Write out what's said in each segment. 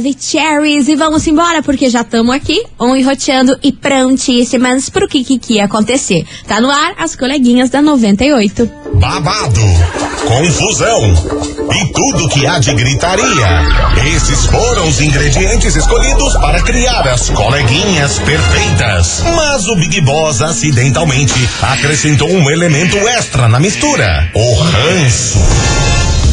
Maravicheries. E vamos embora, porque já estamos aqui, on e roteando e prontíssimas pro que, que, que ia acontecer. Tá no ar as coleguinhas da 98. babado, confusão e tudo que há de gritaria. Esses foram os ingredientes escolhidos para criar as coleguinhas perfeitas. Mas o Big Boss acidentalmente acrescentou um elemento extra na mistura: o ranço.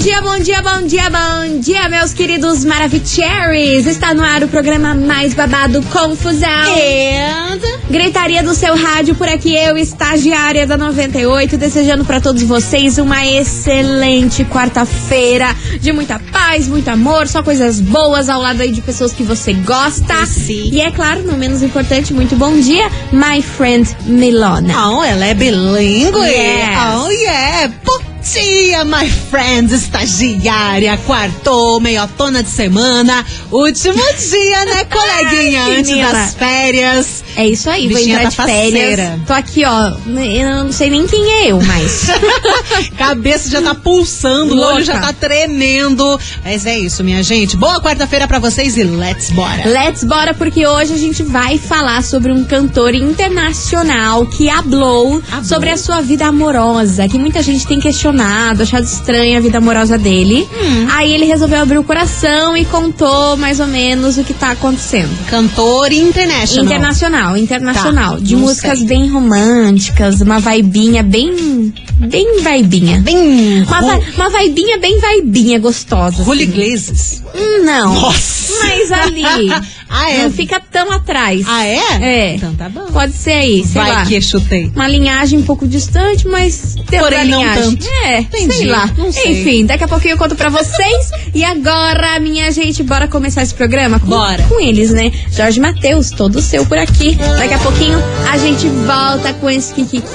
dia, bom dia, bom dia, bom dia, meus queridos Maravicheries. Está no ar o programa mais babado Confusão. And... Gritaria do seu rádio por aqui, eu, estagiária da 98, desejando para todos vocês uma excelente quarta-feira de muita paz, muito amor, só coisas boas ao lado aí de pessoas que você gosta. Sim. E é claro, não menos importante, muito bom dia, my friend Milona. Oh, ela é bilíngue? Yes. Oh, yeah. Dia, my friends, estagiária, quartou, meiotona de semana, último dia, né, coleguinha, Ai, antes menina. das férias. É isso aí, vou Bichinha entrar tá de férias. faceira. Tô aqui, ó, eu não sei nem quem é eu, mas... Cabeça já tá pulsando, o Louca. olho já tá tremendo. Mas é isso, minha gente. Boa quarta-feira pra vocês e let's bora. Let's bora, porque hoje a gente vai falar sobre um cantor internacional que hablou Hablou? sobre a sua vida amorosa, que muita gente tem questionado, achado estranha a vida amorosa dele. Hum. Aí ele resolveu abrir o coração e contou mais ou menos o que tá acontecendo. Cantor international. Internacional, internacional. Tá, de músicas sei. bem românticas, uma vaibinha bem. bem vaibinha. Bem... Uma, vai- uma vaibinha bem vaibinha gostosa. Julio assim. Não. Nossa. Mas ali. Ah, é? Não fica tão atrás. Ah, é? É. Então tá bom. Pode ser aí, sei Vai lá. que chutei. Uma linhagem um pouco distante, mas dentro Porém, não linhagem. tanto. É, Entendi, sei lá. não sei. Enfim, daqui a pouquinho eu conto pra vocês. e agora, minha gente, bora começar esse programa? Com, Bora. Com eles, né? Jorge Matheus, todo seu por aqui. Daqui a pouquinho a gente volta com esse Kikiki.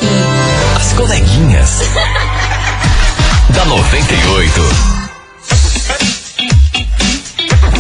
As coleguinhas. da 98.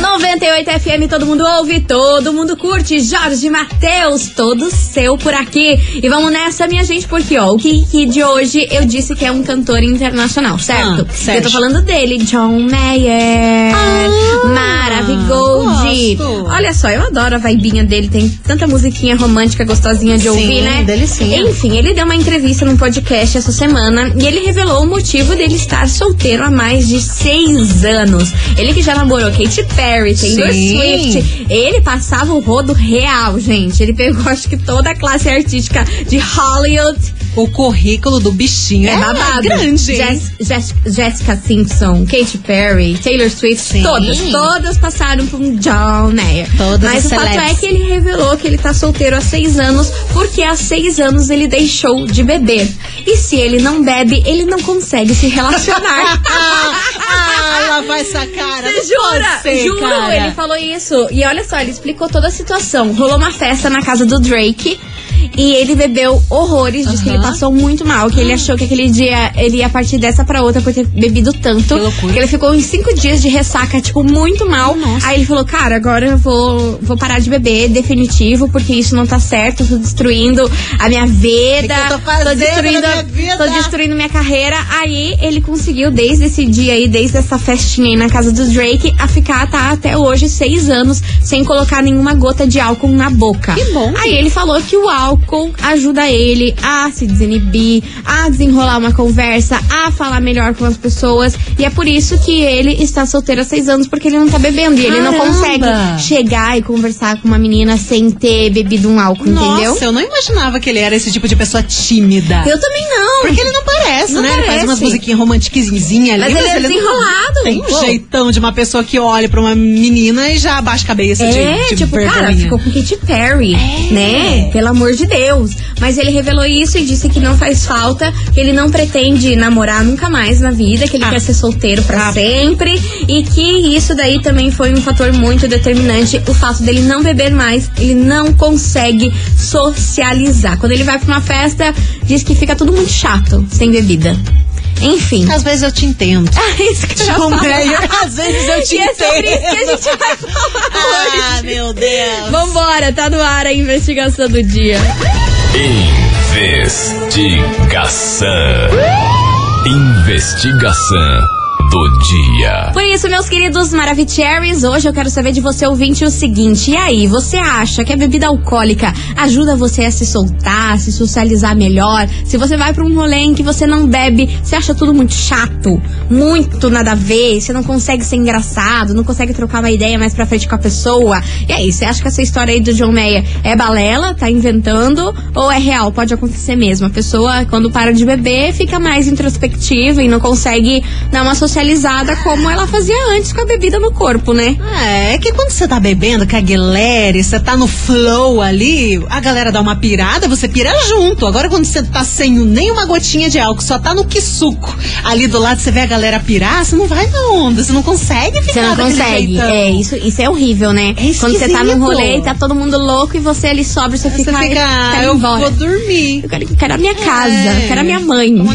98 FM, todo mundo ouve, todo mundo curte. Jorge Matheus, todo seu por aqui. E vamos nessa, minha gente, porque ó, o Kiki de hoje eu disse que é um cantor internacional, certo? Ah, certo. Eu tô falando dele, John Mayer. Ah, Maravigold. Olha só, eu adoro a vaibinha dele, tem tanta musiquinha romântica gostosinha de Sim, ouvir, né? delicinha. Enfim, ele deu uma entrevista num podcast essa semana e ele revelou o motivo dele estar solteiro há mais de seis anos. Ele que já namorou Katy Perry, Taylor Sim. Swift. Ele passava o rodo real, gente. Ele pegou, acho que toda a classe artística de Hollywood. O currículo do bichinho É babado. grande. hein? Jess- Jess- Jessica Simpson, Katy Perry, Taylor Swift, Sim. todas, todas passaram por um John Mayer. Todas Mas as o fato celebs. é que ele revelou que ele tá solteiro há seis anos, porque há seis anos ele deixou de beber. E se ele não bebe, ele não consegue se relacionar. ah, vai essa cara. Você jura? ser, Juro, cara. ele falou isso. E olha só, ele explicou toda a situação. Rolou uma festa na casa do Drake. E ele bebeu horrores, disse que ele passou muito mal, que ele achou que aquele dia ele ia partir dessa pra outra por ter bebido tanto. Que loucura. Que ele ficou em cinco dias de ressaca, tipo, muito mal. Nossa. Aí ele falou, cara, agora eu vou, vou parar de beber, definitivo, porque isso não tá certo, eu tô destruindo a minha vida. que eu tô fazendo destruindo, na minha vida? tô destruindo minha carreira. Aí ele conseguiu, desde esse dia aí, desde essa festinha aí na casa do Drake, a ficar, tá, até hoje, seis anos, sem colocar nenhuma gota de álcool na boca. Que bom. Aí ele falou que o álcool ajuda ele a se desinibir, a desenrolar uma conversa, a falar melhor com as pessoas. E é por isso que ele está solteiro há seis anos, porque ele não tá bebendo. E ele não consegue chegar e conversar com uma menina sem ter bebido um álcool, entendeu? Nossa, eu não imaginava que ele era esse tipo de pessoa tímida. Eu também não. Porque ele não parece, Não né? Ele faz parece. umas musiquinhas romantiquezinhas ali. Mas ele é não- desenrolado. Tem um jeitão de uma pessoa que olha pra uma menina e já abaixa a cabeça de, É, de tipo, cara, vergonha. ficou com Katy Perry, É. né? Pelo amor de Deus. Mas ele revelou isso e disse que não faz falta, que ele não pretende namorar nunca mais na vida, que ele Ah. quer ser solteiro pra Ah. sempre e que isso daí também foi um fator muito determinante, o fato dele não beber mais, ele não consegue socializar. Quando ele vai pra uma festa, diz que fica tudo muito chato sem bebida. Enfim. Às vezes eu te entendo. É isso que eu falar. Mayer, às vezes eu te E é entendo. sobre isso que a gente vai falar Ah, hoje. meu Deus. Vambora, tá no ar a investigação do dia. Investigação. Investigação do dia. Por isso, meus queridos Maravicheries, hoje eu quero saber de você ouvinte o seguinte: e aí, você acha que a bebida alcoólica ajuda você a se soltar, se socializar melhor? Se você vai pra um rolê em que você não bebe, você acha tudo muito chato, muito nada a ver, você não consegue ser engraçado, não consegue trocar uma ideia mais pra frente com a pessoa? E aí, você acha que essa história aí do John Mayer é balela, tá inventando, ou é real? Pode acontecer mesmo. A pessoa, quando para de beber, fica mais introspectiva e não consegue dar uma socializada como ela fazia antes com a bebida no corpo, né? É, é que quando você tá bebendo com a galera, você tá no flow ali, a galera dá uma pirada, você pira junto. Agora quando você tá sem nenhuma gotinha de álcool, só tá no que suco, ali do lado você vê a galera pirar, você não vai na onda, você não consegue ficar Você não consegue. jeitão. É, isso, isso é horrível, né? É Quando você tá num rolê e tá todo mundo louco e você ali sobra, você Você fica. fica, "Ai, ah, ir eu embora. vou dormir. Eu quero, eu quero a minha casa, É. eu quero a minha mãe.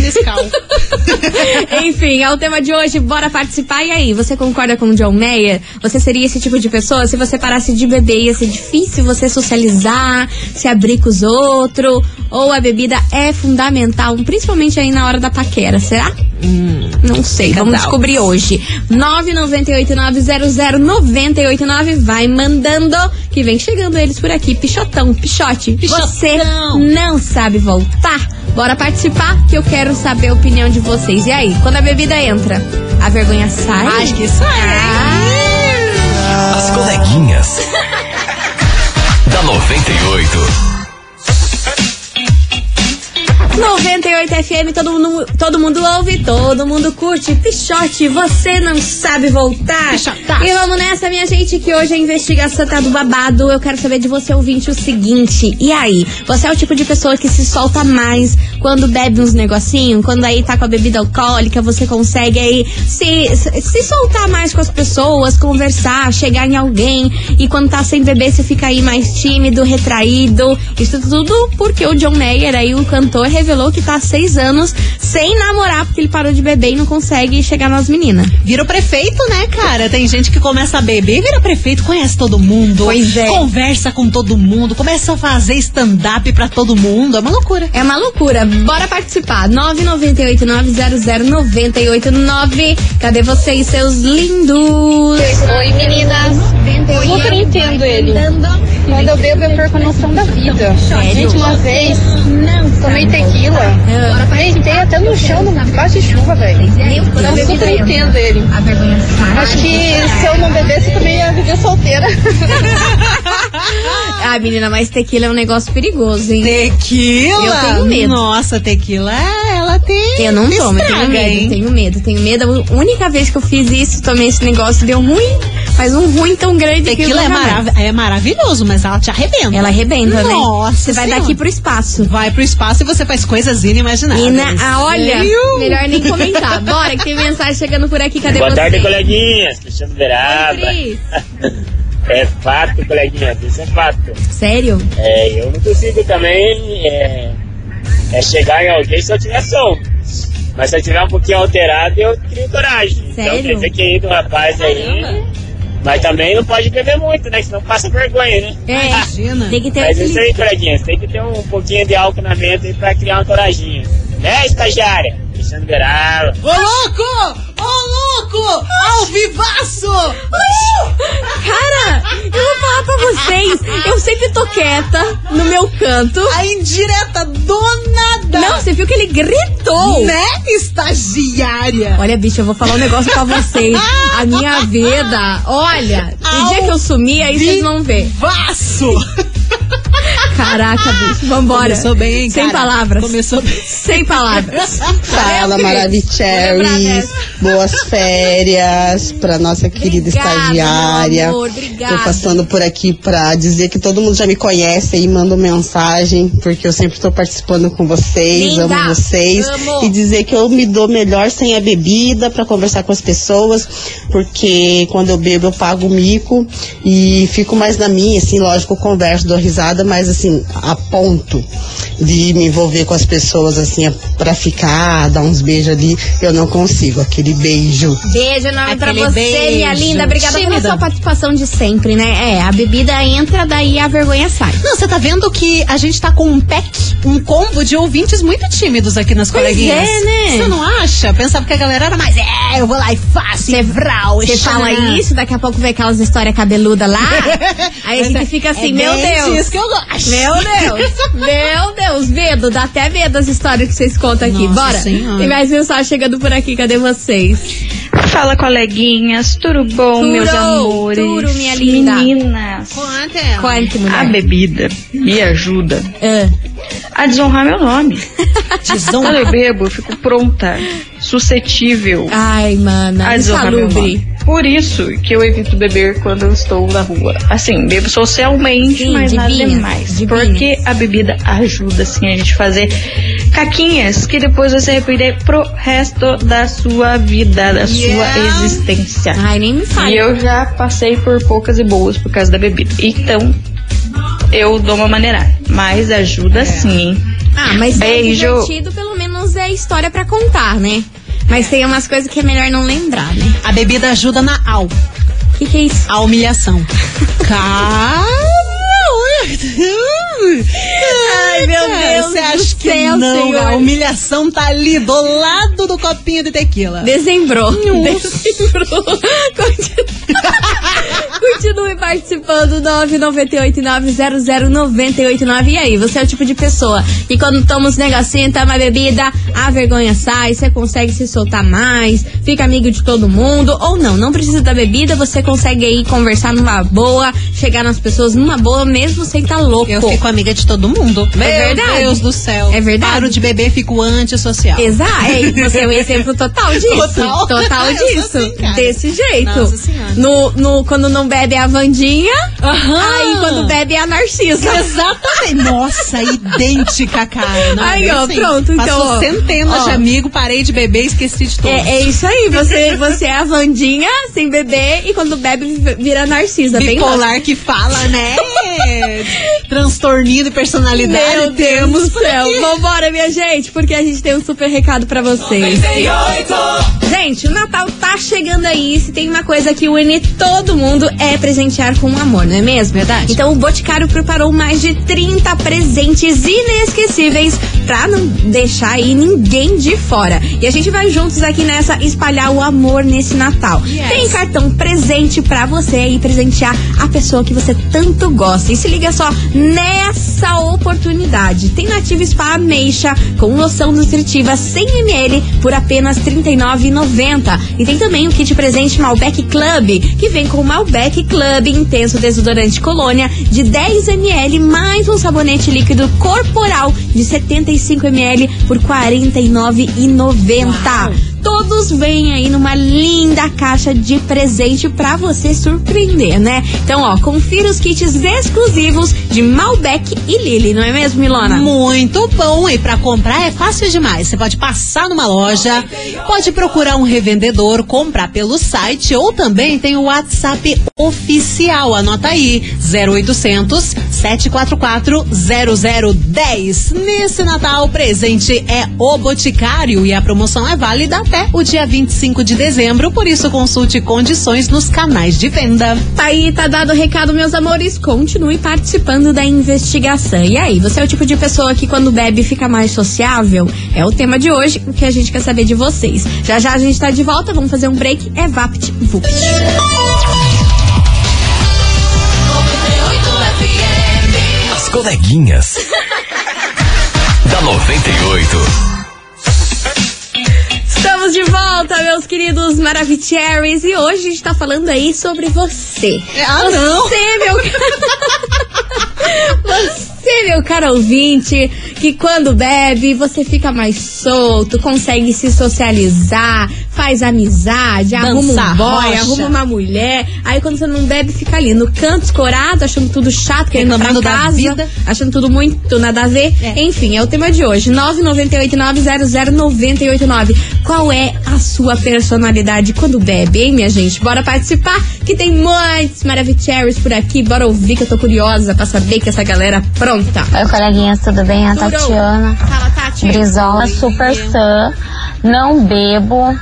Enfim, é o tema de hoje, bora participar. E aí, você concorda com o John Mayer? Você seria esse tipo de pessoa? Se você parasse de beber, ia ser difícil você socializar, se abrir com os outros? Ou a bebida é fundamental, principalmente aí na hora da paquera, será? Não sei, vamos descobrir hoje. 998900989 vai mandando que vem chegando eles por aqui. Pichotão, pichote. Você não sabe voltar? Bora participar que eu quero saber a opinião de vocês. E aí, quando a bebida entra, a vergonha sai? Acho que isso é. As coleguinhas. da 98. 98 FM, todo mundo, todo mundo ouve, todo mundo curte. Pichote, você não sabe voltar. Pichotaço. E vamos nessa, minha gente, que hoje a investigação tá do babado. Eu quero saber de você, ouvinte, o seguinte. E aí, você é o tipo de pessoa que se solta mais quando bebe uns negocinhos? Quando aí tá com a bebida alcoólica, você consegue aí se, se, se soltar mais com as pessoas, conversar, chegar em alguém. E quando tá sem beber, você fica aí mais tímido, retraído. Isso tudo porque o John Mayer aí, o cantor, revelou que tá há seis anos sem namorar, porque ele parou de beber e não consegue chegar nas meninas. Vira o prefeito, né, cara? Tem gente que começa a beber, vira prefeito, conhece todo mundo. Pois é. Conversa com todo mundo, começa a fazer stand-up pra todo mundo. É uma loucura. É uma loucura. Bora participar. 998-900-989. Cadê vocês, seus lindos? Oi meninas, eu super entendo ele. Quando eu bebo eu perco a noção da vida. Gente, uma vez tomei tequila, deitei até no chão, debaixo de chuva, velho. Eu super entendo ele. Acho que se eu não bebesse eu também ia viver solteira. Ah, menina, mas tequila é um negócio perigoso, hein? Tequila? Eu tenho medo. Nossa, tequila, ela tem. Eu não tomo, eu tenho medo, hein? tenho medo, tenho medo. A única vez que eu fiz isso, tomei esse negócio, deu ruim, mas um ruim tão grande que Tequila é, nunca mais. marav é maravilhoso, mas ela te arrebenta. Ela arrebenta, né? Nossa Você vai daqui pro espaço. Vai pro espaço e você faz coisas inimagináveis. E na, ah, olha, melhor nem comentar. Bora, que tem mensagem chegando por aqui. Cadê Boa você? tarde, coleguinhas. Cristiano Oi, Veraba. Cris. É fato, coleguinha. Isso é fato. Sério? É, eu não consigo também é, é chegar em alguém se eu tiver som. Mas se eu tiver um pouquinho alterado, eu crio coragem. Então Sério? quer dizer que aí do rapaz aí. Mas também não pode beber muito, né? Senão passa vergonha, né? É. Imagina. Tem que ter Mas é isso aí, coleguinhas. Tem que ter um pouquinho de álcool na mente aí pra criar uma coragem. Né, estagiária? Cristiano Veraba. Ô louco! Ô louco! Ao vivaço! Cara, eu vou falar pra vocês. Eu sempre tô quieta no meu canto. A indireta do nada! Não, você viu que ele gritou. Né, estagiária? Olha, bicho, eu vou falar um negócio pra vocês. A minha vida, olha, o dia que eu sumir, aí vocês vão ver. Vaço! Caraca, bicho, vambora. Começou bem, hein, Sem cara? palavras. Começou bem. Sem palavras. Fala, dessa. Boas férias pra nossa querida Obrigada, estagiária. amor, obrigada. Tô passando por aqui pra dizer que todo mundo já me conhece e mandou mensagem, porque eu sempre tô participando com vocês, Linda, amo vocês. amo. E dizer que eu me dou melhor sem a bebida pra conversar com as pessoas, porque quando eu bebo eu pago o mico e fico mais na minha, assim, lógico, eu converso, dou risada, mas assim, a ponto. de me envolver com as pessoas assim pra ficar, dar uns beijos ali, eu não consigo. Aquele beijo. Beijo enorme pra você, beijo. minha linda. Obrigada pela Tímida. sua participação de sempre, né? É, a bebida entra, daí a vergonha sai. Não, você tá vendo que a gente tá com um pack, um combo de ouvintes muito tímidos aqui nas Pois coleguinhas. é, né? Você não acha? Pensava que a galera era mais, é, eu vou lá e faço, e vral, Você fala isso, daqui a pouco vem aquelas histórias cabeludas lá. Aí a gente fica assim, É meu Deus. disso que eu gosto. Meu Deus, meu Deus, medo, dá até medo as histórias que vocês contam aqui. Nossa Bora. Senhora. Tem mais mensagem chegando por aqui, cadê vocês? Fala, coleguinhas, tudo bom, Tudo, meus amores? tudo, minha linda. Meninas, Conta. Conte, a mulher. bebida me ajuda Ah, a desonrar meu nome. Quando Desonra. eu bebo, eu fico pronta, suscetível Ai, mana, insalubre. Por isso que eu evito beber quando eu estou na rua. Assim, bebo socialmente, Sim, mas nada demais. de Porque a bebida ajuda, assim, a gente fazer caquinhas que depois você arrepender pro resto da sua vida, da Yeah. sua existência. Ai, nem me fale. E eu já passei por poucas e boas por causa da bebida. Então, eu dou uma maneirada. Mas ajuda sim. Ah, mas é Beijo. divertido, pelo menos é história pra contar, né? Mas tem umas coisas que é melhor não lembrar, né? A bebida ajuda na al, O que, que é isso? a humilhação. Cara! Ai, meu Deus Você acha que céu, não? Senhor. A humilhação tá ali do lado do copinho de tequila. Dezembrou. Dezembrou. Continue. Participando. 998-900-989. E aí, você é o tipo de pessoa que quando toma os negocinhos, toma bebida, a vergonha sai, você consegue se soltar mais, fica amigo de todo mundo. Ou não, não precisa da bebida, você consegue aí conversar numa boa, chegar nas pessoas numa boa, mesmo sem estar louco. Eu fico amiga de todo mundo. Meu verdade. Deus do céu. É verdade. Paro de beber, fico antissocial. Exato, é, você é um exemplo total disso. Total. Total disso. assim. Desse jeito. Nossa Senhora. No, no, quando não bebe é a Vandinha, Aham. aí quando bebe é a Narcisa. Exatamente. Nossa, idêntica, cara. Não, Aí, ó, assim. pronto, então, centenas Ó. de amigos, parei de beber e esqueci de todos. É, é isso aí, você, você é a Vandinha sem beber e quando bebe vira a Narcisa. Bem Bipolar que fala, né? Transtorninho de personalidade. Meu Deus temos do céu. Vambora, minha gente, porque a gente tem um super recado pra vocês. Gente, o Natal tá chegando aí. Se tem uma coisa que une todo mundo é presentear com amor, não é mesmo? Verdade. Então o Boticário preparou mais de 30 presentes inesquecíveis pra não deixar aí ninguém de fora. E a gente vai juntos aqui nessa espalhar o amor nesse Natal. Yes. Tem cartão presente pra você aí presentear a pessoa que você tanto gosta. E se liga só nessa oportunidade. Tem Nativa Spa Ameixa com loção nutritiva 100ml por apenas R$ 39,90. E tem também o kit presente Malbec Club, que vem com o Malbec Club Intenso Desodorante Colônia de 10ml mais um sabonete líquido corporal de 75ml por R$ 49,90. Todos vêm aí numa linda caixa de presente pra você surpreender, né? Então, ó, confira os kits exclusivos de Malbec e Lily, não é mesmo, Milona? Muito bom. E pra comprar é fácil demais. Você pode passar numa loja, pode procurar um revendedor, comprar pelo site ou também tem o WhatsApp oficial. Anota aí: 0800 744 0010. Nesse Natal, o presente é o Boticário e a promoção é válida até o dia 25 de dezembro. Por isso, consulte condições nos canais de venda. Tá aí, tá dado o recado, meus amores. Continue participando da investigação. E aí, você é o tipo de pessoa que quando bebe fica mais sociável? É o tema de hoje, o que a gente quer saber de vocês. Já já a gente tá de volta, vamos fazer um break. É Vapt Vupt. As coleguinhas. da 98. Estamos de volta, meus queridos Maravicheries. E hoje a gente tá falando aí sobre você. Ah, não! Você, meu Você, meu caro ouvinte, que quando bebe, você fica mais solto, consegue se socializar, faz amizade, arruma Dança um boy, rocha. arruma uma mulher. Aí quando você não bebe, fica ali no canto escorado, achando tudo chato, querendo pra casa, vida. achando tudo muito nada a ver. É. Enfim, é o tema de hoje. 998900989. Qual é a sua personalidade quando bebe, hein, minha gente? Bora participar, que tem muitos Maravicheries por aqui. Bora ouvir, que eu tô curiosa pra saber que essa galera pronta. Conta. Oi, coleguinhas, tudo bem? A. Tatiana. Fala, Tati. Brizola super sã. Não bebo.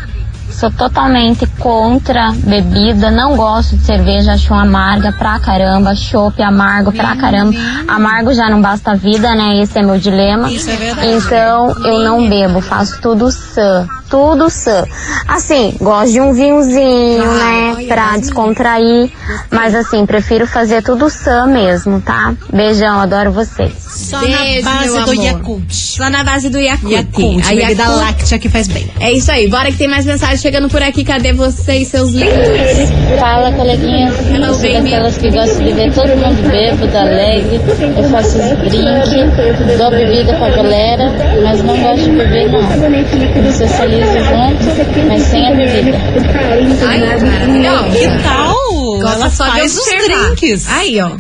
Sou totalmente contra bebida. Não gosto de cerveja. Acho amarga pra caramba. Chopp amargo pra caramba. Amargo já não basta a vida, né? Esse é meu dilema. Isso é verdade. Então, eu não bebo. Faço tudo sã. Tudo sã. Assim, gosto de um vinhozinho, né? Pra descontrair. Mas assim, prefiro fazer tudo sã mesmo, tá? Beijão, adoro vocês. Só Beijo, na base do. Yakult. Só na base do Yakult. Yakult, A bebida Yakult- láctea que faz bem. É isso aí, bora que tem mais mensagem chegando por aqui. Cadê vocês, seus lindos? Fala, coleguinha. Hello, Eu sou baby. daquelas que gostam de ver todo mundo bêbado, alegre. Eu faço os drinks, dou bebida pra galera, mas não gosto de beber, não. Eu socializo junto, mas sem a bebida. Ai. Que tal? Gosta ela só de faz os drinks. Aí, ó.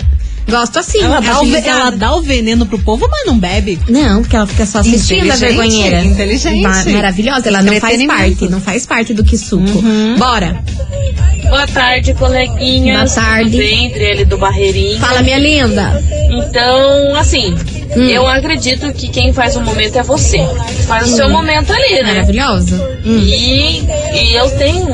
Gosto assim. Ela dá, o, ela dá o veneno pro povo, mas não bebe. Não, porque ela fica só assistindo a Inteligente, vergonheira. inteligente. Ma- maravilhosa, ela não faz parte, não faz parte do que suco. Bora. Boa tarde, coleguinhas. Boa tarde. Tudo bem, Adriele do Barreirinha. Fala, minha linda. Então, assim, Hum. eu acredito que quem faz o momento é você. Faz o seu momento ali, né? Maravilhosa. Hum. E, e eu tenho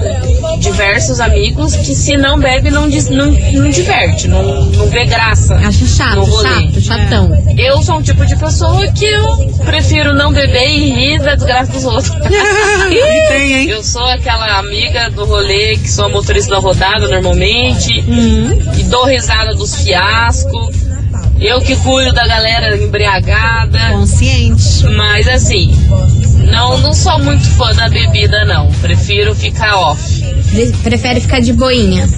diversos amigos que se não bebe, não, não, não diverte, não, não vê graça. Acha chato, chato, chatão. Eu sou um tipo de pessoa que eu prefiro não beber e rir da desgraça dos outros. Tem, hein? Eu sou aquela amiga do rolê que sou a motorista da rodada normalmente e dou risada dos fiascos. Eu que cuido da galera embriagada. Consciente. Mas assim, não, não sou muito fã da bebida, não. Prefiro ficar off. Prefere ficar de boinha.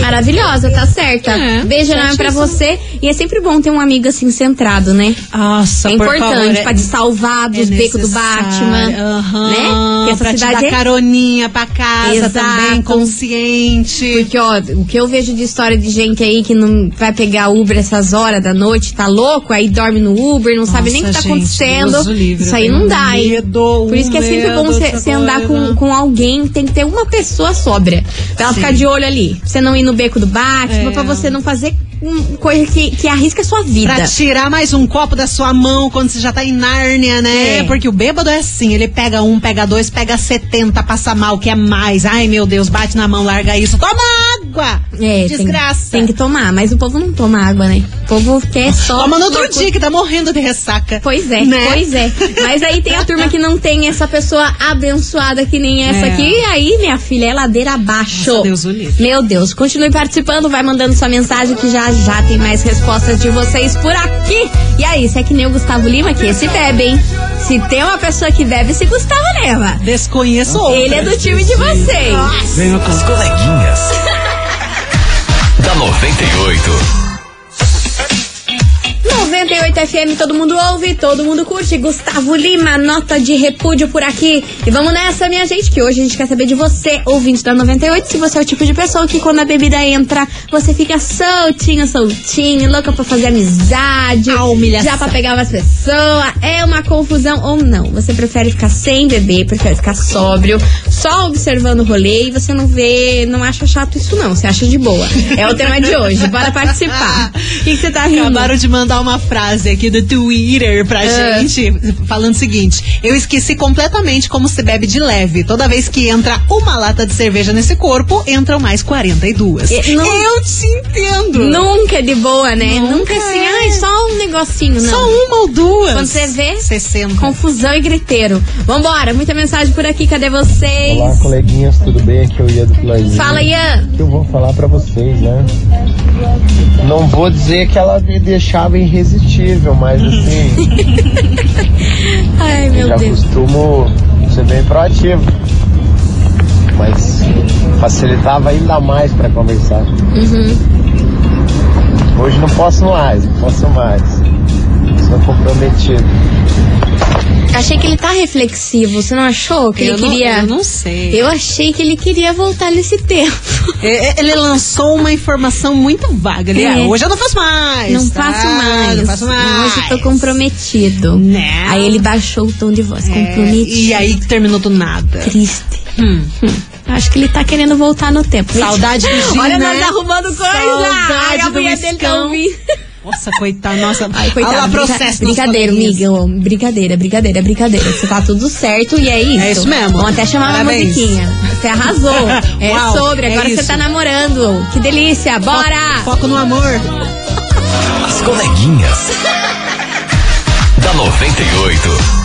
Maravilhosa, tá certa. É, Beijo enorme pra você. E é sempre bom ter um amigo assim centrado, né? Nossa, é por importante favor, é- pra te salvar dos é becos do. Batman. Aham, Né? Porque essa pra te cidade dar é- caroninha pra casa Exato. também, consciente. Porque, ó, o que eu vejo de história de gente aí que não vai pegar Uber essas horas da noite, tá louco, aí dorme no Uber, não sabe nem o que tá Nossa, gente, acontecendo. Livre, Isso aí não dá, hein? medo, Por isso que é sempre bom você andar com, com alguém, tem que ter uma pessoa sóbria. Pra ela Sim. ficar de olho ali. Pra você não ir no beco do Batman, É. pra você não fazer hum, coisa que, que arrisca a sua vida. Pra tirar mais um copo da sua mão quando você já tá em Nárnia, né? É. Porque o bêbado é assim, ele pega um, pega dois, pega 70, passa mal, quer mais. Ai, meu Deus, bate na mão, larga isso. Toma água! É, tem- Desgraça. Tem, que tomar, mas o povo não toma água, né? O povo quer só. Toma no outro dia que tá morrendo de ressaca. Pois é, Né? pois é. Mas aí tem a turma que não tem essa pessoa abençoada que nem essa É. aqui. E aí, minha filha, é ladeira abaixo. Nossa, Deus o livre. Meu Deus, continue participando, vai mandando sua mensagem que já já tem mais respostas de vocês por aqui. E aí, se é que nem o Gustavo Lima, que esse bebe, hein? Se tem uma pessoa que bebe, esse Gustavo Lima. Desconheço outro. Ele é do time de vocês. As coleguinhas. da 98. 98 FM, todo mundo ouve, todo mundo curte. Gustavo Lima, nota de repúdio por aqui. E vamos nessa, minha gente, que hoje a gente quer saber de você, ouvinte da 98, se você é o tipo de pessoa que quando a bebida entra, você fica soltinho, soltinho, louca pra fazer amizade. A humilhação. Já pra pegar umas pessoas. É uma confusão ou não? Você prefere ficar sem beber, prefere ficar sóbrio, só observando o rolê e você não vê, não acha chato isso não, você acha de boa. É o tema de hoje, bora participar. O que que você tá rindo? Acabaram de mandar uma frase aqui do Twitter pra Ah. gente, falando o seguinte: Eu esqueci completamente como se bebe de leve. Toda vez que entra uma lata de cerveja nesse corpo, entram mais 42. E não- Eu te entendo. Nunca é de boa, né? Nunca Nunca, assim, é. ai, só um negocinho, não. Só uma ou duas. Quando você vê, 60. confusão e griteiro. Vambora, muita mensagem por aqui, cadê vocês? Olá, coleguinhas, tudo bem? Aqui é o Ian do Pilarzinho. Fala, Ian. O que eu vou falar pra vocês, né? Não vou dizer que ela me deixava irresistível, mas assim, Ai, meu já Deus. costumo ser bem proativo. Mas facilitava ainda mais pra conversar. Uhum. Hoje não posso mais, não posso mais. Sou comprometido. Achei que ele tá reflexivo, você não achou? Que eu ele não, queria. eu não sei. Eu achei que ele queria voltar nesse tempo. É, Ele lançou uma informação muito vaga. Ele, É. ah, hoje eu não faço mais. Não tá? faço mais. Não faço mais. Hoje eu tô comprometido. Não. Aí ele baixou o tom de voz, É, comprometido. e aí terminou do nada. Triste. Hum. Acho que ele tá querendo voltar no tempo. Saudade do Gina. Olha, nós arrumando coisa. Saudade Ai, a do mulher dele tá ouvindo. Nossa, coitada, nossa. Ai, coitado, Olha lá, brinca- processo nas brincadeira, amiga. Brincadeira, brincadeira, brincadeira. Você tá tudo certo e é isso. É isso mesmo. Vamos até chamar Parabéns. uma musiquinha. Você arrasou. É Uau, sobre. é Agora você isso. tá namorando. Que delícia. Bora! Foco no amor. As coleguinhas. da 98.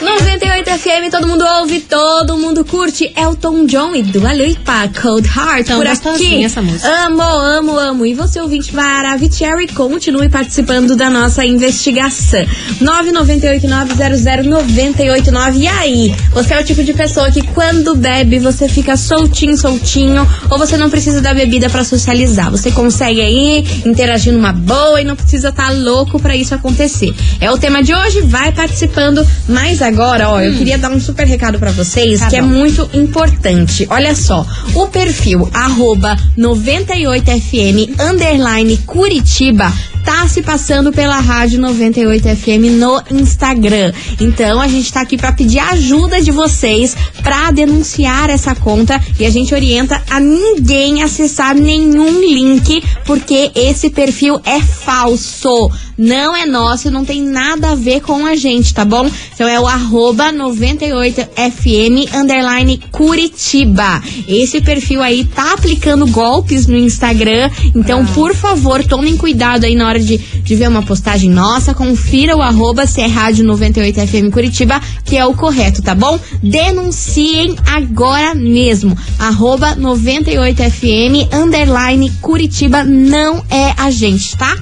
98 FM, todo mundo ouve, todo mundo curte. Elton John e Dua Lipa, Cold Heart por aqui. essa música. Amo, amo, amo. E você, ouvinte Maravicherry, continue participando da nossa investigação. 998-900-989. E aí? Você é o tipo de pessoa que quando bebe, você fica soltinho, soltinho, ou você não precisa da bebida pra socializar. Você consegue aí interagir numa boa e não precisa estar louco pra isso acontecer. É o tema de hoje, vai participando. Mas agora, ó, eu queria dar um super recado pra vocês, Tá que é bom. muito importante. Olha só, o perfil arroba 98fm underline Curitiba tá se passando pela Rádio 98FM no Instagram. Então a gente tá aqui pra pedir ajuda de vocês pra denunciar essa conta e a gente orienta a ninguém acessar nenhum link porque esse perfil é falso. Não é nosso, não tem nada a ver com a gente, tá bom? Então é o arroba 98FM underline Curitiba. Esse perfil aí tá aplicando golpes no Instagram. Então, por favor, tomem cuidado aí na hora de, de ver uma postagem nossa. Confira o arroba se é Rádio 98FM Curitiba, que é o correto, tá bom? Denunciem agora mesmo. Arroba 98FM underline Curitiba não é a gente, tá?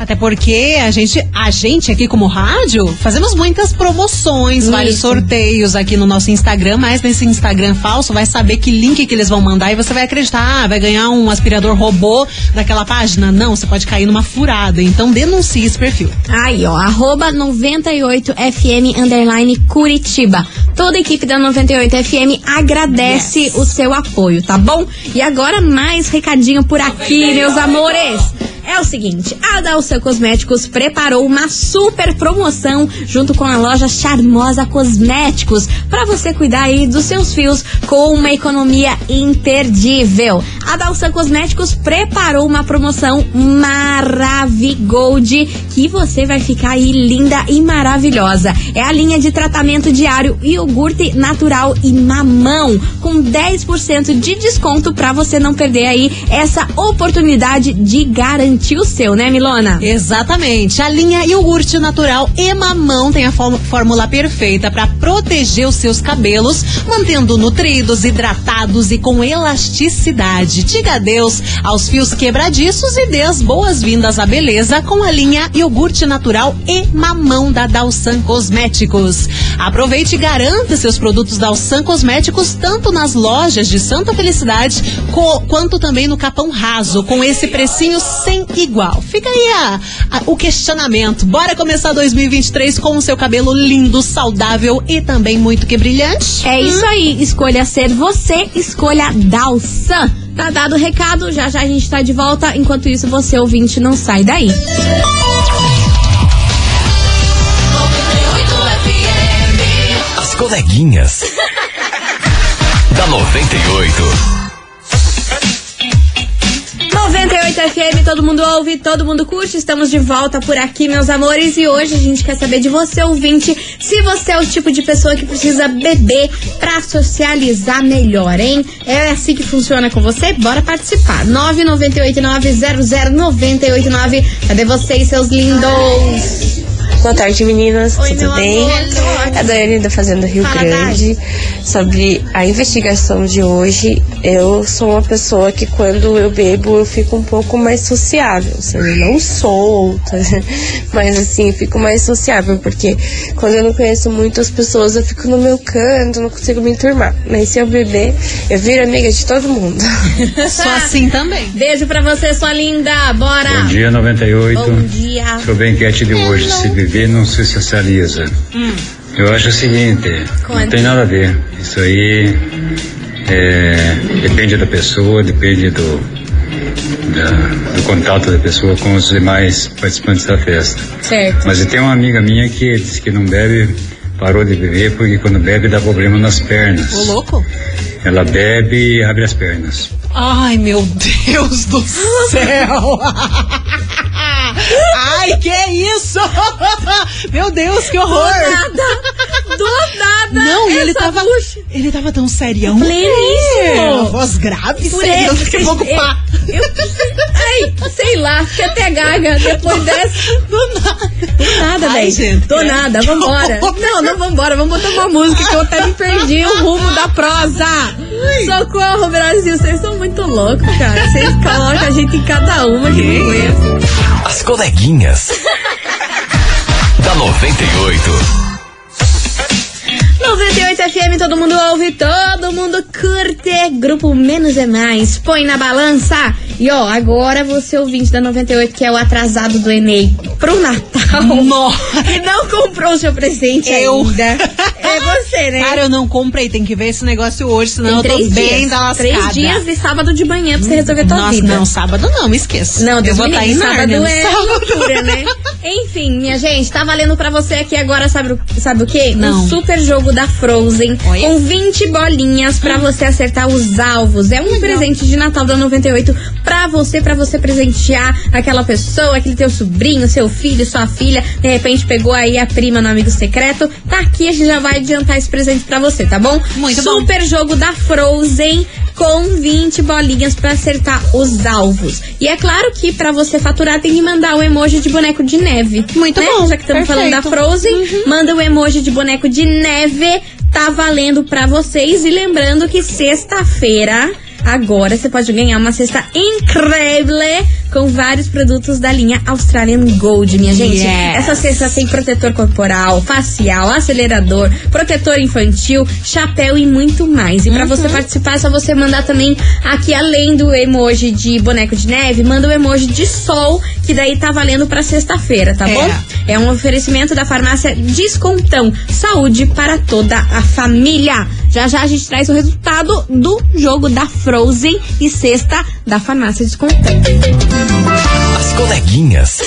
Até porque a gente, a gente aqui como rádio, fazemos muitas promoções, vários Isso. sorteios aqui no nosso Instagram, mas nesse Instagram falso vai saber que link que eles vão mandar e você vai acreditar, ah, vai ganhar um aspirador robô daquela página. Não, você pode cair numa furada. Então denuncie esse perfil. Aí, ó, arroba 98FM underline Curitiba. Toda a equipe da 98FM agradece o seu apoio, tá bom? E agora mais recadinho por aqui, meus amores. É o seguinte, a Dalsa Cosméticos preparou uma super promoção junto com a loja Charmosa Cosméticos para você cuidar aí dos seus fios com uma economia imperdível. A Dalsa Cosméticos preparou uma promoção Maravigold que você vai ficar aí linda e maravilhosa. É a linha de tratamento diário iogurte natural e mamão com 10% de desconto para você não perder aí essa oportunidade de garantir o seu, né, Milona? Exatamente. A linha iogurte natural e mamão tem a fó- fórmula perfeita para proteger os seus cabelos, mantendo nutridos, hidratados e com elasticidade. Diga adeus aos fios quebradiços e dê as boas-vindas à beleza com a linha iogurte natural e mamão da Dalsan Cosméticos. Aproveite e garanta seus produtos Dalsan Cosméticos tanto nas lojas de Santa Felicidade quanto também no Capão Raso, com esse precinho sem igual. Fica aí a- a- o questionamento. Bora começar 2023 com o seu cabelo lindo, saudável e também muito que brilhante? É isso aí, escolha ser você, escolha Dalsan. Tá dado o recado, já já a gente tá de volta. Enquanto isso, você ouvinte não sai daí. As coleguinhas. da 98. 98 FM, todo mundo ouve, todo mundo curte. Estamos de volta por aqui, meus amores. E hoje a gente quer saber de você, ouvinte, se você é o tipo de pessoa que precisa beber pra socializar melhor, hein? É assim que funciona com você? Bora participar. 998900989. Cadê vocês, seus lindos? Boa tarde, meninas. Oi, Tudo bem? amor. É a Daiane da Fazenda Rio Fala, Grande. Sobre a investigação de hoje, eu sou uma pessoa que quando eu bebo eu fico um pouco mais sociável. Ou seja, não solta, mas assim, fico mais sociável, porque quando eu não conheço muitas pessoas eu fico no meu canto, não consigo me enturmar. Mas se eu beber, eu viro amiga de todo mundo. Sou assim também. Beijo pra você, sua linda. Bora. Bom dia, 98. Bom dia. Sobre a enquete de hoje, se beber não se socializa. Hum. Eu acho o seguinte, Conte. não tem nada a ver. Isso aí é, depende da pessoa, depende do, da- do contato da pessoa com os demais participantes da festa. Certo. Mas eu tenho uma amiga minha que disse que não bebe, parou de beber porque quando bebe dá problema nas pernas. Ô, louco? ela bebe e abre as pernas. Ai, meu Deus do céu! Ai, que isso? Meu Deus, que horror! Do nada! Do nada! Não, e ele tava. Ele tava tão serião. Pleníssimo. É, voz grave, sério. Eu fiquei pouco eu- ai, sei lá, fiquei até gaga depois dessa. Do nada. Do nada, velho. gente, Do nada, vambora. Não, não vambora, vamos botar uma música que eu até me perdi o rumo da prosa. Socorro, Brasil, vocês são muito loucos, cara. Vocês colocam a gente em cada uma que não aguenta. As coleguinhas. da 98. 98 FM, todo mundo ouve, todo mundo curte. Grupo Menos é Mais, põe na balança. E ó, agora você ouvinte da 98, que é o atrasado do Enem pro Natal. E não comprou o seu presente Eu. ainda. É você, né? Cara, eu não comprei, tem que ver esse negócio hoje, senão eu tô três bem dias. da lascada. Três dias de sábado de manhã pra você resolver tua Nossa, vida. não, sábado não, me esqueça. Não, eu Deus vou me estar em livre, sábado é Sábado. loucura, né? Enfim, minha gente, tá valendo pra você aqui agora, sabe, o- sabe o quê? Não. Um super jogo da Frozen Olha. com 20 bolinhas pra você acertar os alvos. É um presente de Natal da 98 pra você, pra você presentear aquela pessoa, aquele teu sobrinho, seu filho, sua filha, de repente pegou aí a prima no amigo secreto. Tá aqui, a gente já vai adiantar esse presente pra você, tá bom? Muito bom. super jogo da Frozen com 20 bolinhas pra acertar os alvos. E é claro que pra você faturar tem que mandar o emoji de boneco de neve. Muito né? bom, Já que estamos falando da. Frozen, manda o emoji de boneco de neve. Tá valendo pra vocês. E lembrando que sexta-feira. Agora você pode ganhar uma cesta incrível com vários produtos da linha Australian Gold, minha gente. Yes. Essa cesta tem protetor corporal, facial, acelerador, protetor infantil, chapéu e muito mais. E pra você participar, é só você mandar também aqui, além do emoji de boneco de neve, manda o emoji de sol, que daí tá valendo pra sexta-feira, tá É. bom? É um oferecimento da farmácia Descontão. Saúde para toda a família. Já já a gente traz o resultado do jogo da Frozen e sexta da farmácia Descontão. As coleguinhas.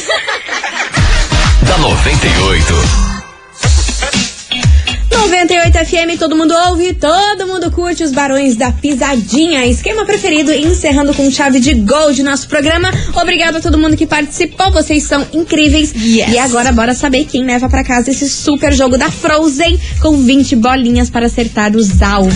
da 98. 98 FM, todo mundo ouve, todo mundo curte os Barões da Pisadinha. Esquema preferido, encerrando com chave de gol de nosso programa. Obrigado a todo mundo que participou, vocês são incríveis. Yes. E agora bora saber quem leva pra casa esse super jogo da Frozen com 20 bolinhas para acertar os alvos.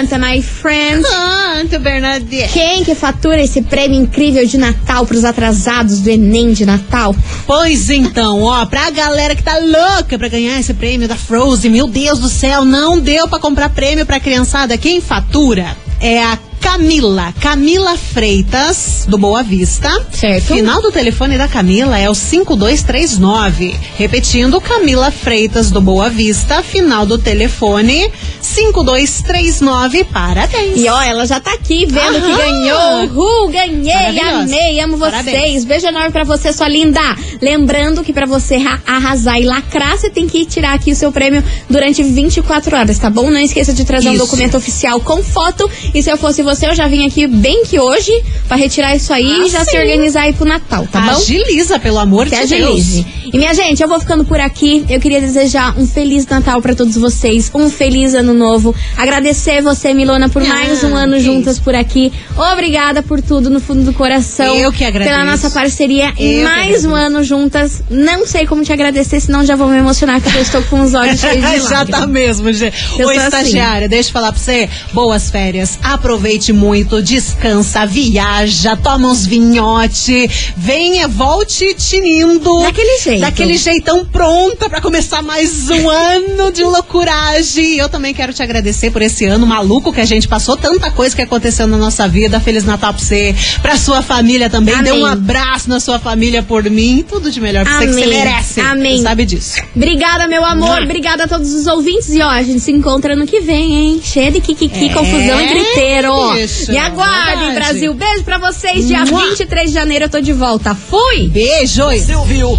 Conta, my friend. Quanto, Bernadette? Quem que fatura esse prêmio incrível de Natal pros atrasados do Enem de Natal? Pois então, ó, pra galera que tá louca pra ganhar esse prêmio da Frozen, meu Deus do céu, não deu pra comprar prêmio pra criançada. Quem fatura é a Camila, Camila Freitas, do Boa Vista. Certo. Final do telefone da Camila é o 5239. Repetindo, Camila Freitas, do Boa Vista. Final do telefone 5239. Parabéns. E ó, ela já tá aqui vendo Aham. que ganhou. Uhul, ganhei, amei, amo vocês. Parabéns. Beijo enorme pra você, sua linda. Lembrando que pra você ra- arrasar e lacrar, você tem que tirar aqui o seu prêmio durante 24 horas, tá bom? Não esqueça de trazer um Isso. documento oficial com foto. E se eu fosse você, eu já vim aqui bem que hoje pra retirar isso aí Ah, e já se sim. organizar aí pro Natal, tá bom? Agiliza, pelo amor Se de agilize. Deus. E minha gente, eu vou ficando por aqui. Eu queria desejar um feliz Natal pra todos vocês, um feliz ano novo. Agradecer você, Milona, por Ah, mais um ano juntas por aqui. Obrigada por tudo no fundo do coração. Eu que agradeço. Pela nossa parceria Eu mais um ano juntas. Não sei como te agradecer, senão já vou me emocionar porque eu estou com os olhos cheios de Já tá lágrimas. mesmo, gente. Eu Ô, assim. estagiária, deixa eu falar pra você. Boas férias. Aproveite muito, descansa, viaja, toma uns vinhote. Venha, volte tinindo. Daquele jeito. Daquele jeitão pronta pra começar mais um ano de loucuragem. Eu também quero te agradecer por esse ano maluco que a gente passou. Tanta coisa que aconteceu na nossa vida. Feliz Natal pra você, pra sua família também. Dê um Amém. abraço na sua família por mim. Tudo de melhor pra você que você Amém. merece. Amém. Você sabe disso. Obrigada, meu amor. Mua. Obrigada a todos os ouvintes. E ó, a gente se encontra no que vem, hein? Cheio de kikiki, É, confusão e griteiro. bicho, Me aguardem, verdade. Brasil. Beijo pra vocês. Dia Mua. 23 de janeiro eu tô de volta. Fui! Beijos. Você ouviu?